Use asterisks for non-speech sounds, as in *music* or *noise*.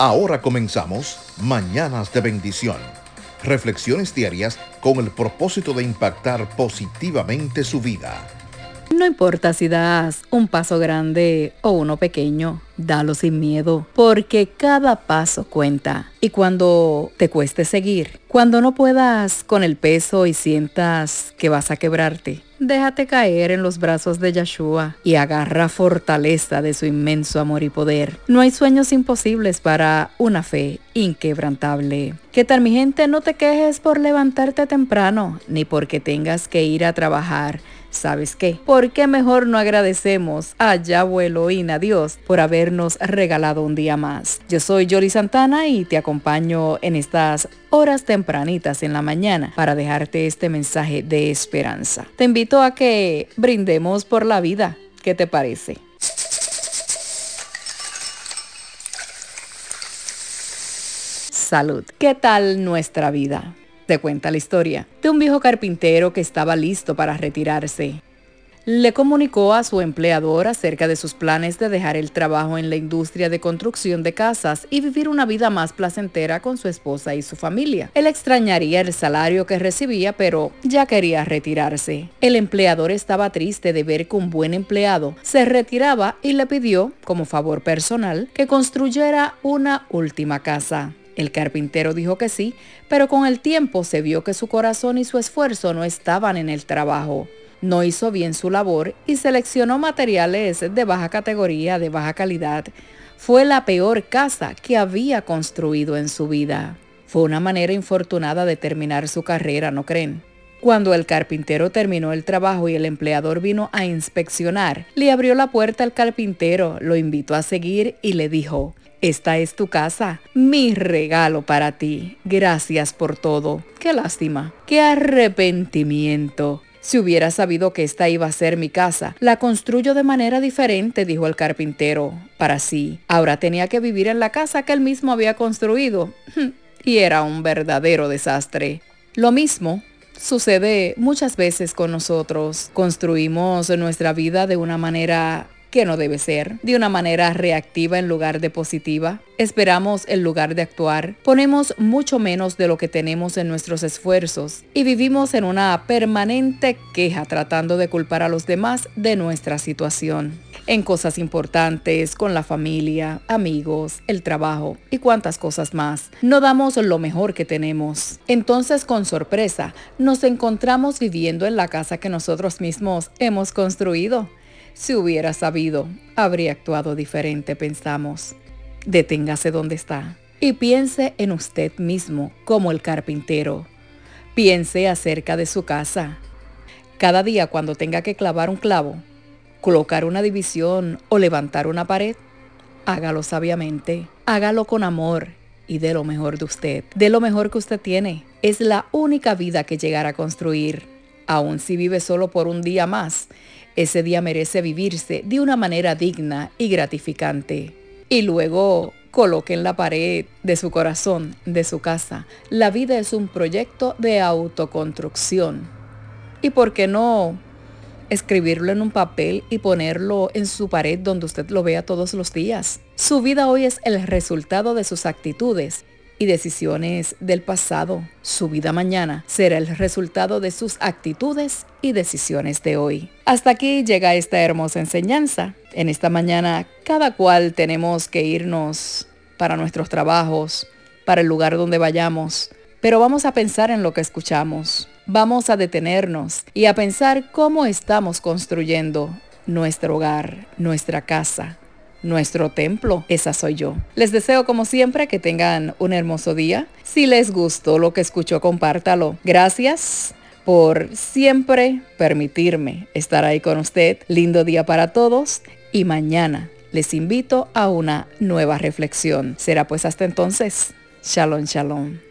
Ahora comenzamos Mañanas de Bendición. Reflexiones diarias con el propósito de impactar positivamente su vida. No importa si das un paso grande o uno pequeño, dalo sin miedo, porque cada paso cuenta. Y cuando te cueste seguir, cuando no puedas con el peso y sientas que vas a quebrarte, Déjate caer en los brazos de Yeshua y agarra fortaleza de su inmenso amor y poder. No hay sueños imposibles para una fe inquebrantable. ¿Qué tal mi gente? No te quejes por levantarte temprano, ni porque tengas que ir a trabajar ¿Sabes qué? ¿Por qué mejor no agradecemos a Yahweh Elohim, a Dios, por regalado un día más? Yo soy Jory Santana y te acompaño en estas horas tempranitas en la mañana para dejarte este mensaje de esperanza. Te invito a que brindemos por la vida. ¿Qué te parece? Salud. ¿Qué tal nuestra vida? Te cuenta la historia de un viejo carpintero que estaba listo para retirarse. Le comunicó a su empleador acerca de sus planes de dejar el trabajo en la industria de construcción de casas y vivir una vida más placentera con su esposa y su familia. Él extrañaría el salario que recibía, pero ya quería retirarse. El empleador estaba triste de ver que un buen empleado se retiraba y le pidió, como favor personal, que construyera una última casa. El carpintero dijo que sí, pero con el tiempo se vio que su corazón y su esfuerzo no estaban en el trabajo. No hizo bien su labor y seleccionó materiales de baja categoría, de baja calidad. Fue la peor casa que había construido en su vida. Fue una manera infortunada de terminar su carrera, ¿no creen? Cuando el carpintero terminó el trabajo y el empleador vino a inspeccionar, le abrió la puerta al carpintero, lo invitó a seguir y le dijo, esta es tu casa, mi regalo para ti. Gracias por todo. Qué lástima, qué arrepentimiento. Si hubiera sabido que esta iba a ser mi casa, la construyo de manera diferente, dijo el carpintero, para sí. Ahora tenía que vivir en la casa que él mismo había construido. *laughs* Y era un verdadero desastre. Lo mismo sucede muchas veces con nosotros. Construimos nuestra vida de una manera que no debe ser, de una manera reactiva en lugar de positiva. Esperamos en lugar de actuar, ponemos mucho menos de lo que tenemos en nuestros esfuerzos y vivimos en una permanente queja tratando de culpar a los demás de nuestra situación. En cosas importantes, con la familia, amigos, el trabajo y cuantas cosas más. No damos lo mejor que tenemos. Entonces, con sorpresa, nos encontramos viviendo en la casa que nosotros mismos hemos construido si hubiera sabido, habría actuado diferente, pensamos. Deténgase donde está y piense en usted mismo como el carpintero. Piense acerca de su casa. Cada día cuando tenga que clavar un clavo, colocar una división o levantar una pared, hágalo sabiamente, hágalo con amor y de lo mejor de usted, de lo mejor que usted tiene. Es la única vida que llegará a construir, aun si vive solo por un día más ese día merece vivirse de una manera digna y gratificante. Y luego coloque en la pared de su corazón, de su casa. La vida es un proyecto de autoconstrucción. ¿Y por qué no escribirlo en un papel y ponerlo en su pared donde usted lo vea todos los días? Su vida hoy es el resultado de sus actitudes y decisiones del pasado. Su vida mañana será el resultado de sus actitudes y decisiones de hoy. Hasta aquí llega esta hermosa enseñanza. En esta mañana cada cual tenemos que irnos para nuestros trabajos, para el lugar donde vayamos, pero vamos a pensar en lo que escuchamos. Vamos a detenernos y a pensar cómo estamos construyendo nuestro hogar, nuestra casa, nuestro templo. Esa soy yo. Les deseo como siempre que tengan un hermoso día. Si les gustó lo que escuchó, compártalo. Gracias por siempre permitirme estar ahí con usted. Lindo día para todos y mañana les invito a una nueva reflexión. Será pues hasta entonces. Shalom, shalom.